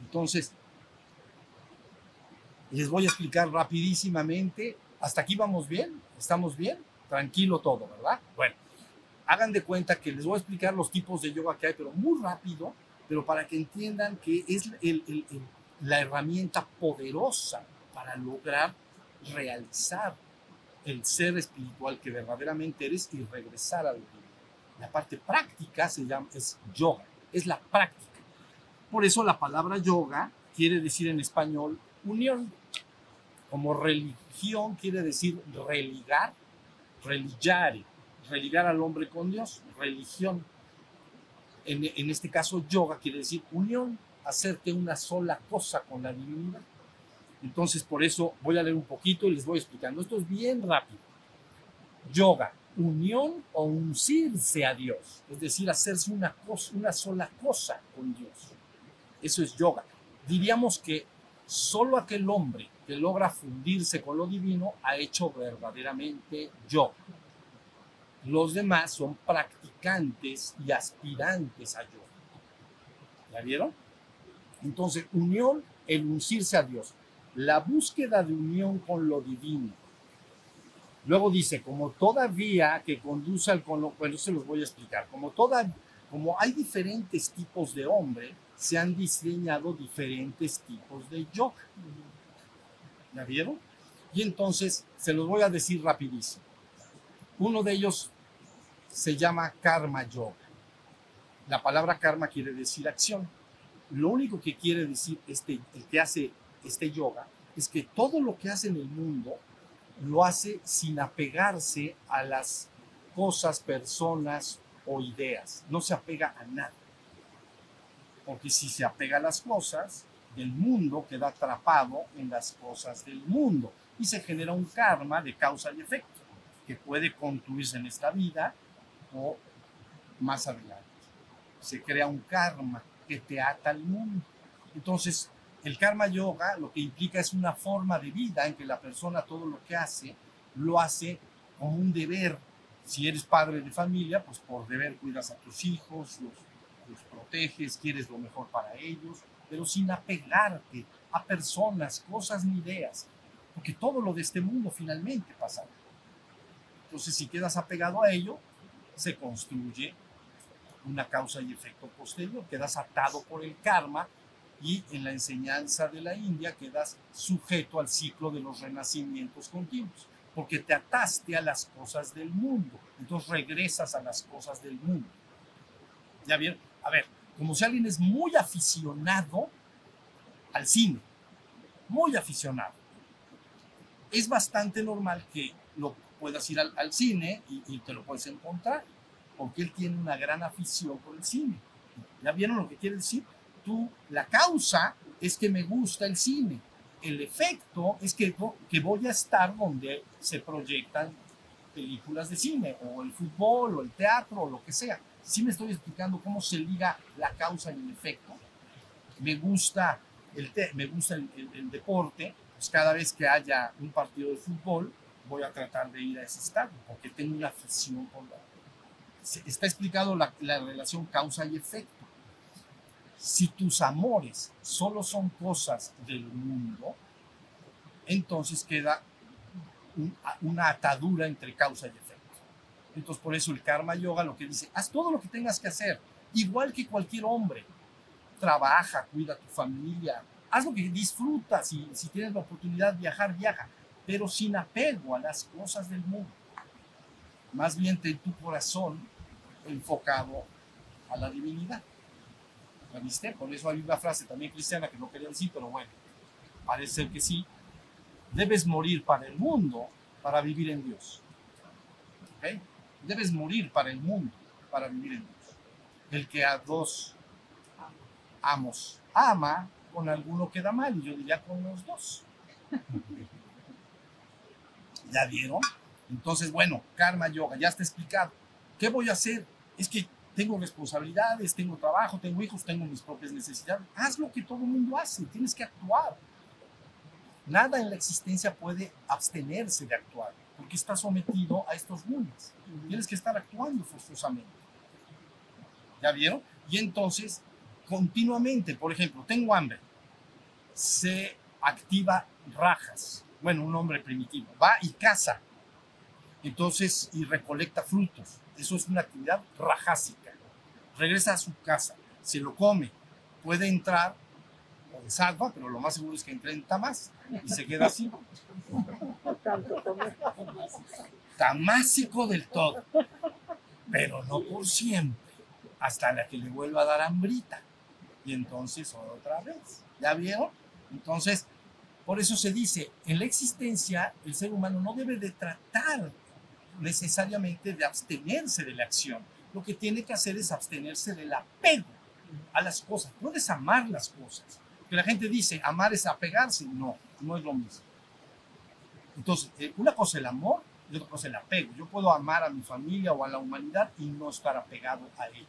Entonces, les voy a explicar rapidísimamente. ¿Hasta aquí vamos bien? ¿Estamos bien? Tranquilo todo, ¿verdad? Bueno, hagan de cuenta que les voy a explicar los tipos de yoga que hay, pero muy rápido, pero para que entiendan que es la herramienta poderosa para lograr realizar el ser espiritual que verdaderamente eres y regresar al divino. La parte práctica se llama, es yoga, es la práctica. Por eso la palabra yoga quiere decir en español unión. Como religión quiere decir religar, religare, religar al hombre con Dios, religión. En, en, este caso, yoga quiere decir unión, hacerte una sola cosa con la divinidad. Entonces, por eso voy a leer un poquito y les voy explicando. Esto es bien rápido. Yoga, unión o uncirse a Dios, es decir, hacerse una, cosa, una sola cosa con Dios. Eso es yoga. Diríamos que solo aquel hombre que logra fundirse con lo divino ha hecho verdaderamente yoga. Los demás son practicantes y aspirantes a yoga. ¿Ya vieron? Entonces, unión, el uncirse a Dios. La búsqueda de unión con lo divino. Luego dice, como todavía que conduce al... Bueno, se los voy a explicar. Como, toda, como hay diferentes tipos de hombre, se han diseñado diferentes tipos de yoga. ¿Ya vieron? Y entonces, se los voy a decir rapidísimo. Uno de ellos se llama karma yoga. La palabra karma quiere decir acción. Lo único que quiere decir este, el que hace este yoga es que todo lo que hace en el mundo lo hace sin apegarse a las cosas, personas o ideas. No se apega a nada. Porque si se apega a las cosas del mundo, queda atrapado en las cosas del mundo y se genera un karma de causa y efecto que puede concluirse en esta vida o más adelante. Se crea un karma que te ata al mundo. Entonces, el karma yoga lo que implica es una forma de vida en que la persona todo lo que hace lo hace como un deber. Si eres padre de familia, pues por deber cuidas a tus hijos, los, los proteges, quieres lo mejor para ellos, pero sin apegarte a personas, cosas ni ideas, porque todo lo de este mundo finalmente pasa. Entonces, si quedas apegado a ello, se construye una causa y efecto posterior, quedas atado por el karma y en la enseñanza de la India quedas sujeto al ciclo de los renacimientos continuos, porque te ataste a las cosas del mundo, entonces regresas a las cosas del mundo. ¿Ya bien? A ver, como si alguien es muy aficionado al cine, muy aficionado, es bastante normal que lo puedas ir al, al cine y, y te lo puedes encontrar porque él tiene una gran afición por el cine. ¿Ya vieron lo que quiere decir? La causa es que me gusta el cine. El efecto es que, que voy a estar donde se proyectan películas de cine, o el fútbol, o el teatro, o lo que sea. sí me estoy explicando cómo se liga la causa y el efecto. Me gusta el, me gusta el, el- deporte, pues cada vez que haya un partido de fútbol, voy a tratar de ir a ese estadio, porque tengo una afición por la... Está explicado la, la relación causa y efecto. Si tus amores solo son cosas del mundo, entonces queda un- una atadura entre causa y efecto. Entonces, por eso el karma yoga lo que dice, haz todo lo que tengas que hacer, igual que cualquier hombre. Trabaja, cuida a tu familia, haz lo que disfrutas. Si, si tienes la oportunidad de viajar, viaja, pero sin apego a las cosas del mundo. Más bien ten tu corazón enfocado a la divinidad. ¿La viste? Por eso hay una frase también cristiana que no quería decir, pero bueno, parece que sí. Debes morir para el mundo para vivir en Dios. ¿Ok? Debes morir para el mundo para vivir en Dios. El que a dos amos ama, con alguno queda mal, y yo diría con los dos. ¿Ya vieron? Entonces, bueno, karma yoga, ya está explicado. ¿Qué voy a hacer? Es que tengo responsabilidades, tengo trabajo, tengo hijos, tengo mis propias necesidades. Haz lo que todo el mundo hace, tienes que actuar. Nada en la existencia puede abstenerse de actuar, porque está sometido a estos mundos. Tienes que estar actuando forzosamente. ¿Ya vieron? Y entonces, continuamente, por ejemplo, tengo hambre, se activa rajas. Bueno, un hombre primitivo va y caza, entonces, y recolecta frutos. Eso es una actividad rajásica. Regresa a su casa, se lo come, puede entrar o salva, pero lo más seguro es que entre en tamas y se queda así. Tamásico del todo, pero no por siempre, hasta la que le vuelva a dar hambrita. Y entonces otra vez. ¿Ya vieron? Entonces, por eso se dice, en la existencia el ser humano no debe de tratar necesariamente de abstenerse de la acción. Lo que tiene que hacer es abstenerse del apego a las cosas. Puedes amar las cosas. Que la gente dice, amar es apegarse. No, no es lo mismo. Entonces, eh, una cosa es el amor y otra cosa es el apego. Yo puedo amar a mi familia o a la humanidad y no estar apegado a ellos.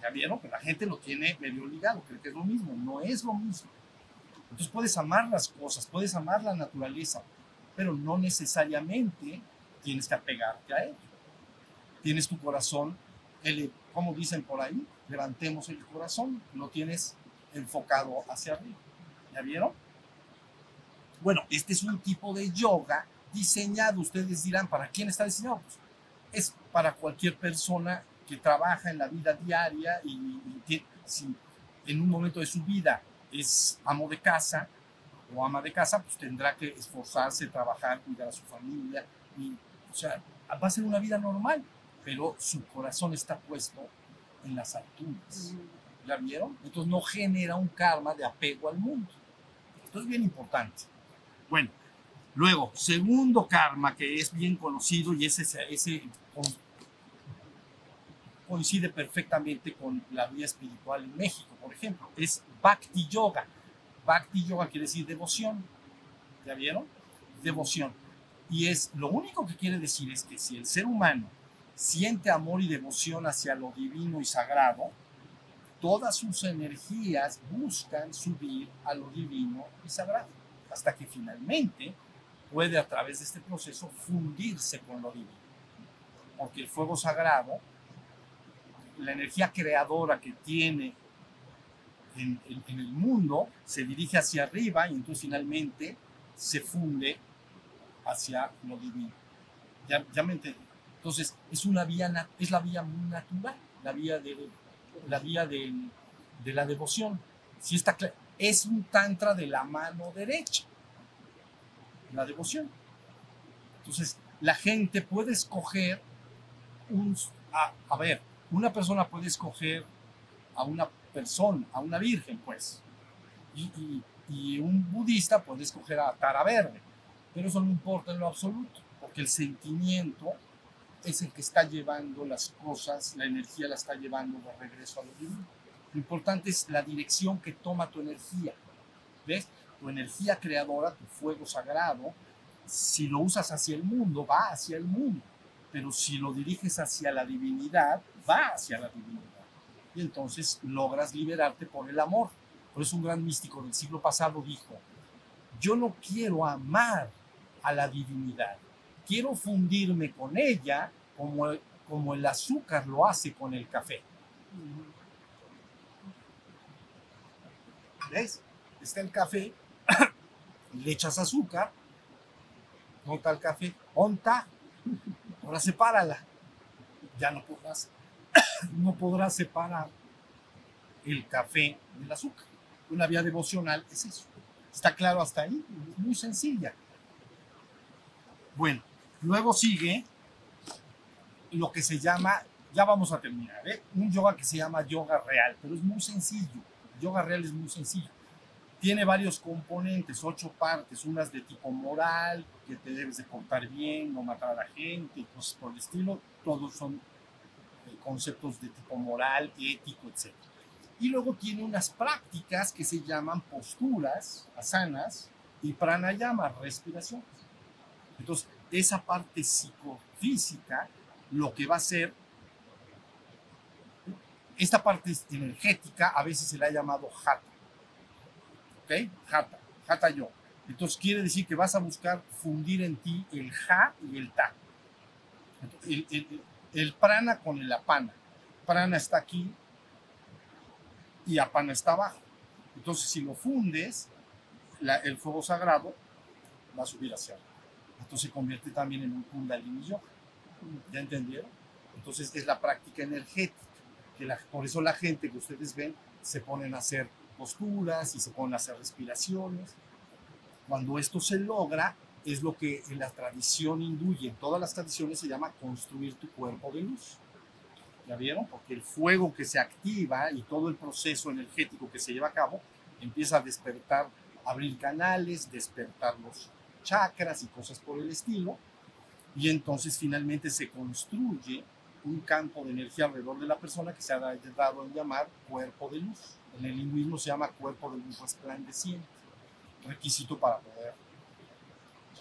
¿Ya vieron? Que la gente lo tiene medio ligado, cree que es lo mismo. No es lo mismo. Entonces puedes amar las cosas, puedes amar la naturaleza, pero no necesariamente tienes que apegarte a ello. Tienes tu corazón, ele- como dicen por ahí, levantemos el corazón, lo tienes enfocado hacia arriba. ¿Ya vieron? Bueno, este es un tipo de yoga diseñado. Ustedes dirán, ¿para quién está diseñado? Pues, es para cualquier persona que trabaja en la vida diaria y, y tie- si en un momento de su vida es amo de casa o ama de casa, pues tendrá que esforzarse, trabajar, cuidar a su familia. Y, o sea, va a ser una vida normal, pero su corazón está puesto en las alturas. ¿Ya vieron? Entonces no genera un karma de apego al mundo. Esto es bien importante. Bueno, luego, segundo karma que es bien conocido y ese, ese con- coincide perfectamente con la vida espiritual en México, por ejemplo, es Bhakti Yoga. Bhakti Yoga quiere decir devoción. ¿Ya vieron? Devoción. Y es lo único que quiere decir es que si el ser humano siente amor y devoción hacia lo divino y sagrado, todas sus energías buscan subir a lo divino y sagrado, hasta que finalmente puede a través de este proceso fundirse con lo divino. Porque el fuego sagrado, la energía creadora que tiene en, en- el mundo, se dirige hacia arriba y entonces finalmente se funde hacia lo divino. Ya, ya me entendí. Entonces, es una vía, es la vía natural, la vía de, la vía del- de la devoción. Si está es un tantra de la mano derecha, la devoción. Entonces, la gente puede escoger un, a, a ver, una persona puede escoger a una persona, a una virgen, pues, y, y- y un budista puede escoger a Tara Verde, pero eso no importa en lo absoluto, porque el sentimiento es el que está llevando las cosas, la energía la está llevando de regreso a lo divino. Lo importante es la dirección que toma tu energía. ¿Ves? Tu energía creadora, tu fuego sagrado, si lo usas hacia el mundo, va hacia el mundo. Pero si lo diriges hacia la divinidad, va hacia la divinidad. Y entonces logras liberarte por el amor. Por eso un gran místico del siglo pasado dijo, yo no quiero amar a la divinidad, quiero fundirme con ella como, como el azúcar lo hace con el café. ¿Ves? Está el café, le echas azúcar, está el café, onta, ahora sepárala. Ya no podrás, no podrás separar el café del azúcar. Una vía devocional es eso. ¿Está claro hasta ahí? Muy sencilla. Bueno, luego sigue lo que se llama, ya vamos a terminar, ¿eh? un yoga que se llama yoga real, pero es muy sencillo. yoga real es muy sencillo. Tiene varios componentes, ocho partes, unas de tipo moral, que te debes de portar bien, no matar a la gente, cosas por el estilo. Todos son eh, conceptos de tipo moral, ético, etc. Y luego tiene unas prácticas que se llaman posturas, asanas, y pranayama, respiración. Entonces, esa parte psicofísica, lo que va a ser, esta parte energética, a veces se le ha llamado hatha. ¿Ok? Hatha, hatha yo. Entonces, quiere decir que vas a buscar fundir en ti el ha y el ta. El, prana con el apana. Prana está aquí y apana está abajo. Entonces, si lo fundes, la, el fuego sagrado va a subir hacia arriba entonces se convierte también en un kundalini yoga. ¿Ya entendieron? Entonces es la práctica energética, que la, por eso la gente que ustedes ven se ponen a hacer posturas y se ponen a hacer respiraciones. Cuando esto se logra, es lo que en la tradición hindú y en todas las tradiciones se llama construir tu cuerpo de luz. ¿Ya vieron? Porque el fuego que se activa y todo el proceso energético que se lleva a cabo empieza a despertar, abrir canales, despertar los chakras y cosas por el estilo, y entonces finalmente se construye un campo de energía alrededor de la persona que se ha dado en llamar cuerpo de luz. En el hinduismo se llama cuerpo de luz resplandeciente, requisito para poder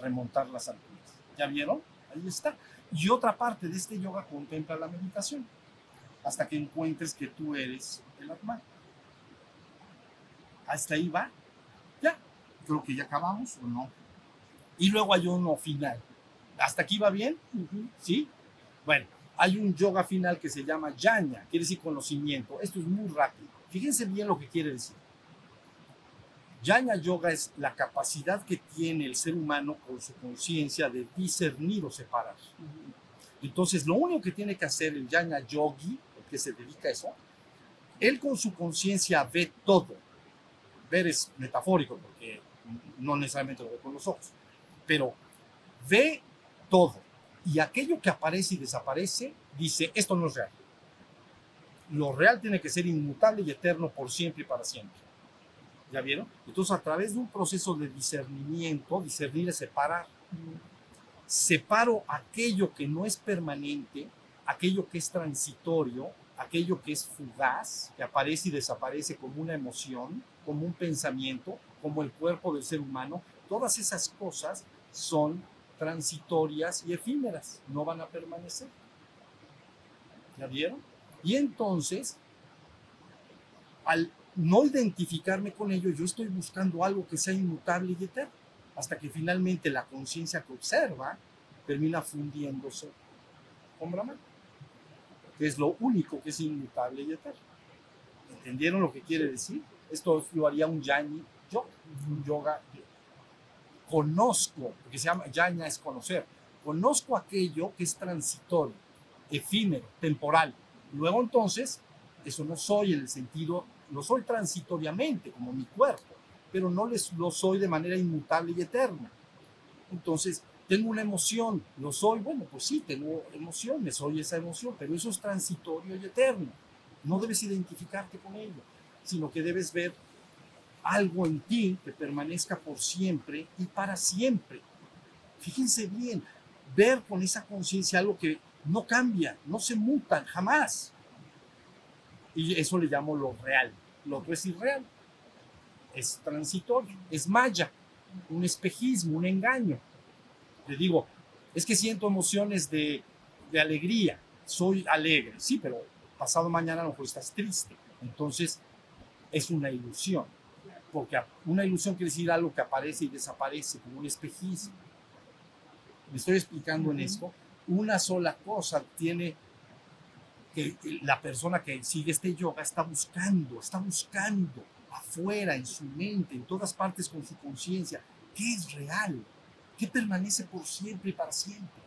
remontar las alturas. ¿Ya vieron? Ahí está. Y otra parte de este yoga contempla la meditación, hasta que encuentres que tú eres el Atman. Hasta ahí va. Ya. Creo que ya acabamos o no. Y luego hay uno final. ¿Hasta aquí va bien? ¿Sí? Bueno, hay un yoga final que se llama Yanya, quiere decir conocimiento. Esto es muy rápido. Fíjense bien lo que quiere decir. Yanya Yoga es la capacidad que tiene el ser humano con su conciencia de discernir o separar. Entonces, lo único que tiene que hacer el Yanya Yogi, el que se dedica a eso, él con su conciencia ve todo. Ver es metafórico, porque no necesariamente lo ve con los ojos pero ve todo y aquello que aparece y desaparece dice, esto no es real. Lo real tiene que ser inmutable y eterno por siempre y para siempre. ¿Ya vieron? Entonces, a través de un proceso de discernimiento, discernir es separar. Separo aquello que no es permanente, aquello que es transitorio, aquello que es fugaz, que aparece y desaparece como una emoción, como un pensamiento, como el cuerpo del ser humano. Todas esas cosas son transitorias y efímeras, no van a permanecer. ¿Ya vieron? Y entonces, al no identificarme con ello, yo estoy buscando algo que sea inmutable y eterno, hasta que finalmente la conciencia que observa termina fundiéndose con Brahman, que es lo único que es inmutable y eterno. ¿Entendieron lo que quiere decir? Esto lo haría un yani yoga, un yoga conozco, porque se llama yaña es conocer, conozco aquello que es transitorio, efímero, temporal. Luego entonces, eso no soy en el sentido, lo soy transitoriamente, como mi cuerpo, pero no les, lo soy de manera inmutable y eterna. Entonces, tengo una emoción, lo soy, bueno, pues sí, tengo emociones, soy esa emoción, pero eso es transitorio y eterno. No debes identificarte con ello, sino que debes ver algo en ti que permanezca por siempre y para siempre. Fíjense bien, ver con esa conciencia algo que no cambia, no se muta jamás. Y eso le llamo lo real. Lo otro es irreal. Es transitorio, es maya, un espejismo, un engaño. Le digo, es que siento emociones de, de alegría, soy alegre, sí, pero pasado mañana a lo mejor estás triste. Entonces, es una ilusión. Porque una ilusión quiere decir algo que aparece y desaparece, como un espejismo. Me estoy explicando en esto. Una sola cosa tiene que la persona que sigue este yoga está buscando, está buscando afuera, en su mente, en todas partes con su conciencia, qué es real, qué permanece por siempre y para siempre.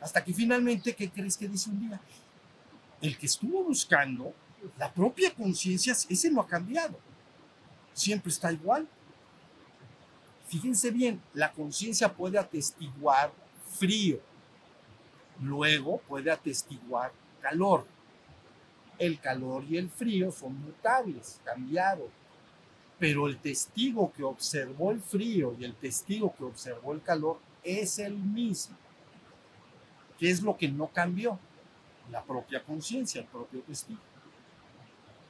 Hasta que finalmente, ¿qué crees que dice un día? El que estuvo buscando, la propia conciencia, ese no ha cambiado. Siempre está igual. Fíjense bien, la conciencia puede atestiguar frío, luego puede atestiguar calor. El calor y el frío son mutables, cambiados. Pero el testigo que observó el frío y el testigo que observó el calor es el mismo. ¿Qué es lo que no cambió? La propia conciencia, el propio testigo.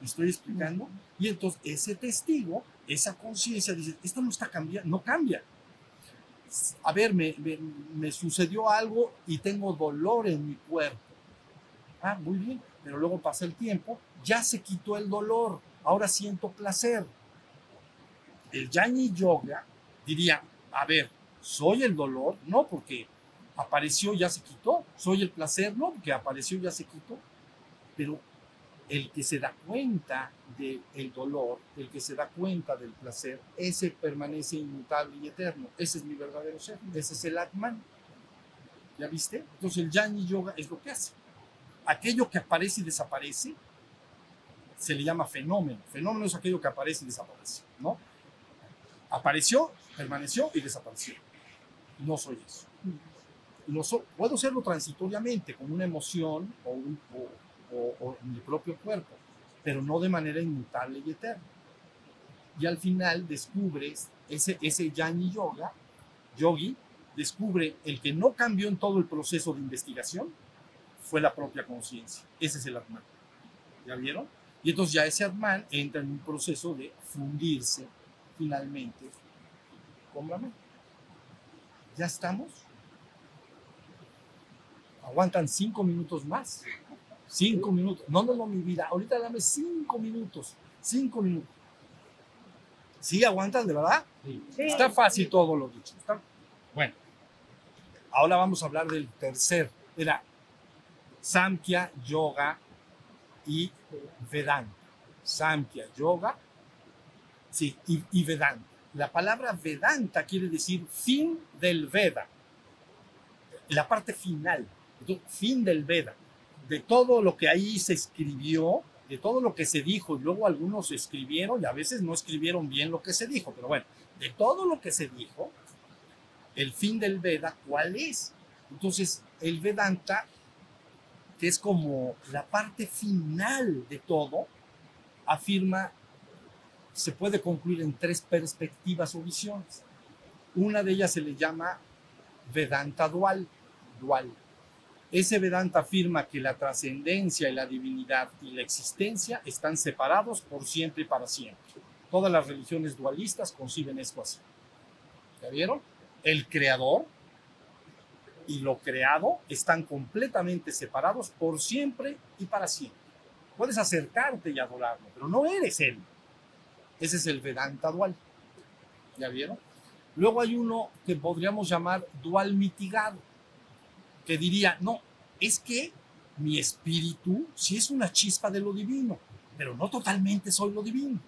¿Me estoy explicando? Y entonces ese testigo, esa conciencia dice, esto no está cambiando, no cambia. A ver, me, me, sucedió algo y tengo dolor en mi cuerpo. Ah, muy bien, pero luego pasa el tiempo, ya se quitó el dolor, ahora siento placer. El Yanni Yoga diría, a ver, ¿soy el dolor? No, porque apareció, ya se quitó. ¿Soy el placer? No, porque apareció, ya se quitó. Pero el que se da cuenta del dolor, el que se da cuenta del placer, ese permanece inmutable y eterno. Ese es mi verdadero ser, ese es el Atman. ¿Ya viste? Entonces el Yanni Yoga es lo que hace aquello que aparece y desaparece se le llama fenómeno. Fenómeno es aquello que aparece y desaparece, ¿no? Apareció, permaneció y desapareció. No soy eso. Puedo serlo transitoriamente, con una emoción o, un, mi propio cuerpo, pero no de manera inmutable y eterna. Y al final descubres ese, ese yani yoga, yogi, descubre el que no cambió en todo el proceso de investigación, fue la propia conciencia. Ese es el Atman. ¿Ya vieron? Y entonces ya ese Atman entra en un proceso de fundirse finalmente con la mente. ¿Ya estamos? Aguantan cinco minutos más. Cinco minutos. No, no, no, mi vida. Ahorita dame cinco minutos. Cinco minutos. ¿Sí aguantan, de verdad? Sí. Está fácil todo lo dicho. Bueno, ahora vamos a hablar del tercer. Era Samkhya Yoga y Vedanta. Samkhya Yoga sí, y, Vedanta. La palabra Vedanta quiere decir fin del Veda, la parte final, fin del Veda, de todo lo que ahí se escribió, de todo lo que se dijo, y luego algunos escribieron y a veces no escribieron bien lo que se dijo, pero bueno, de todo lo que se dijo, el fin del Veda, ¿cuál es? Entonces, el Vedanta que es como la parte final de todo, afirma, se puede concluir en tres perspectivas o visiones. Una de ellas se le llama Vedanta dual, dual. Ese Vedanta afirma que la trascendencia y la divinidad y la existencia están separados por siempre y para siempre. Todas las religiones dualistas conciben esto así. ¿Ya vieron? El creador y lo creado están completamente separados por siempre y para siempre. Puedes acercarte y adorarlo, pero no eres él. Ese es el Vedanta dual. ¿Ya vieron? Luego hay uno que podríamos llamar dual mitigado, que diría, no, es que mi espíritu sí es una chispa de lo divino, pero no totalmente soy lo divino.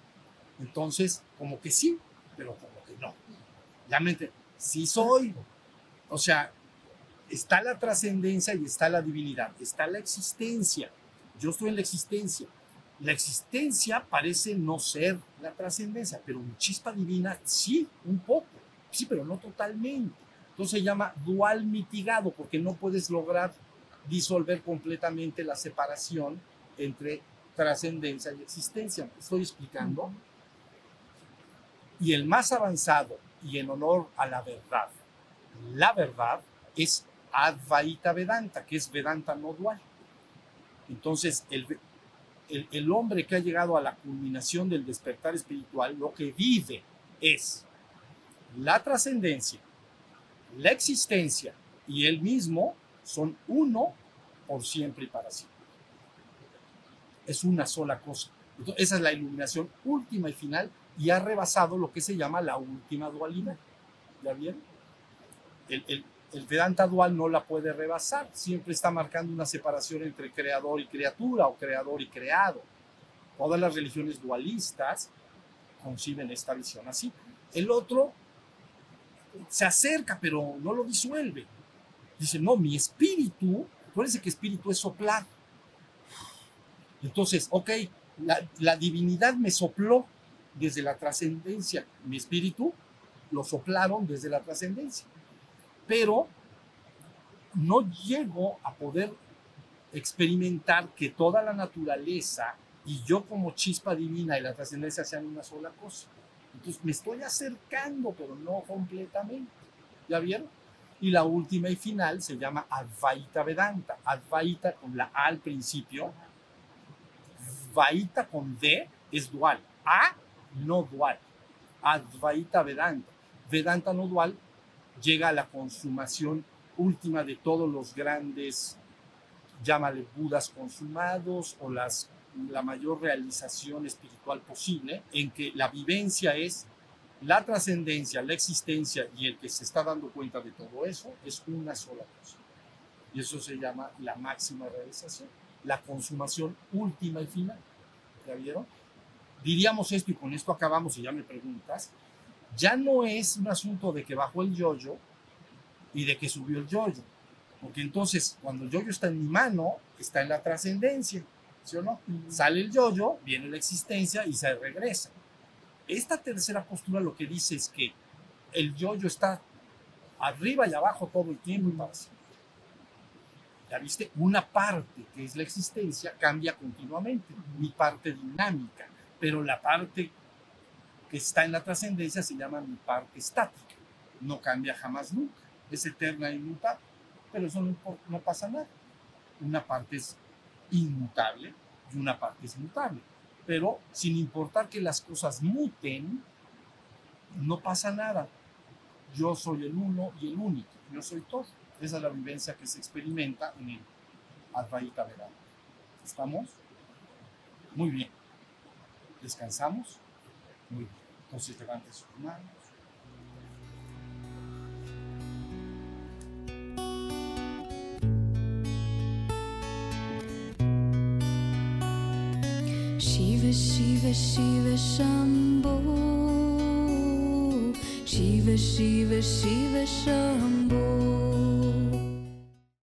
Entonces, como que sí, pero como que no. Realmente, sí soy. O sea, está la trascendencia y está la divinidad, está la existencia. Yo estoy en la existencia. La existencia parece no ser la trascendencia, pero mi chispa divina sí, un poco, sí, pero no totalmente. Entonces se llama dual mitigado porque no puedes lograr disolver completamente la separación entre trascendencia y existencia. ¿Me estoy explicando? Y el más avanzado y en honor a la verdad, la verdad es Advaita Vedanta, que es Vedanta no dual. Entonces, el, el, el, hombre que ha llegado a la culminación del despertar espiritual, lo que vive es la trascendencia, la existencia y él mismo son uno por siempre y para siempre. es una sola cosa. Entonces, esa es la iluminación última y final y ha rebasado lo que se llama la última dualidad. ¿Ya vieron? El, el, el Vedanta dual no la puede rebasar, siempre está marcando una separación entre creador y criatura o creador y creado. Todas las religiones dualistas conciben esta visión así. El otro se acerca, pero no lo disuelve. Dice, no, mi espíritu, acuérdense que espíritu es soplar. Entonces, ok, la, divinidad me sopló desde la trascendencia, mi espíritu lo soplaron desde la trascendencia, pero no llego a poder experimentar que toda la naturaleza y yo como chispa divina y la trascendencia sean una sola cosa. Entonces me estoy acercando, pero no completamente. ¿Ya vieron? Y la última y final se llama Advaita Vedanta. Advaita con la A al principio. Vaita con D es dual. A no dual. Advaita Vedanta. Vedanta no dual llega a la consumación última de todos los grandes, llámale Budas consumados o las la mayor realización espiritual posible, en que la vivencia es la trascendencia, la existencia y el que se está dando cuenta de todo eso es una sola cosa. Y eso se llama la máxima realización, la consumación última y final. ¿Ya vieron? Diríamos esto y con esto acabamos y ya me preguntas, ya no es un asunto de que bajó el yoyo y de que subió el yoyo, porque entonces cuando el yoyo está en mi mano, está en la trascendencia ¿sí o no? Sale el yoyo, viene la existencia y se regresa. Esta tercera postura lo que dice es que el yoyo está arriba y abajo todo el tiempo y para siempre. Ya viste, una parte que es la existencia cambia continuamente, mi parte dinámica, pero la parte que está en la trascendencia se llama mi parte estática, no cambia jamás nunca, es eterna e inmutable, pero eso no, no pasa nada. Una parte es inmutable y una parte es mutable. Pero sin importar que las cosas muten, no pasa nada. Yo soy el uno y el único. Yo soy todo. Esa es la vivencia que se experimenta en el Advaita Vedanta. ¿Estamos? Muy bien. ¿Descansamos? Muy bien. Entonces levante sus manos. Shiva Shiva Shambho Shiva Shiva Shiva Shambho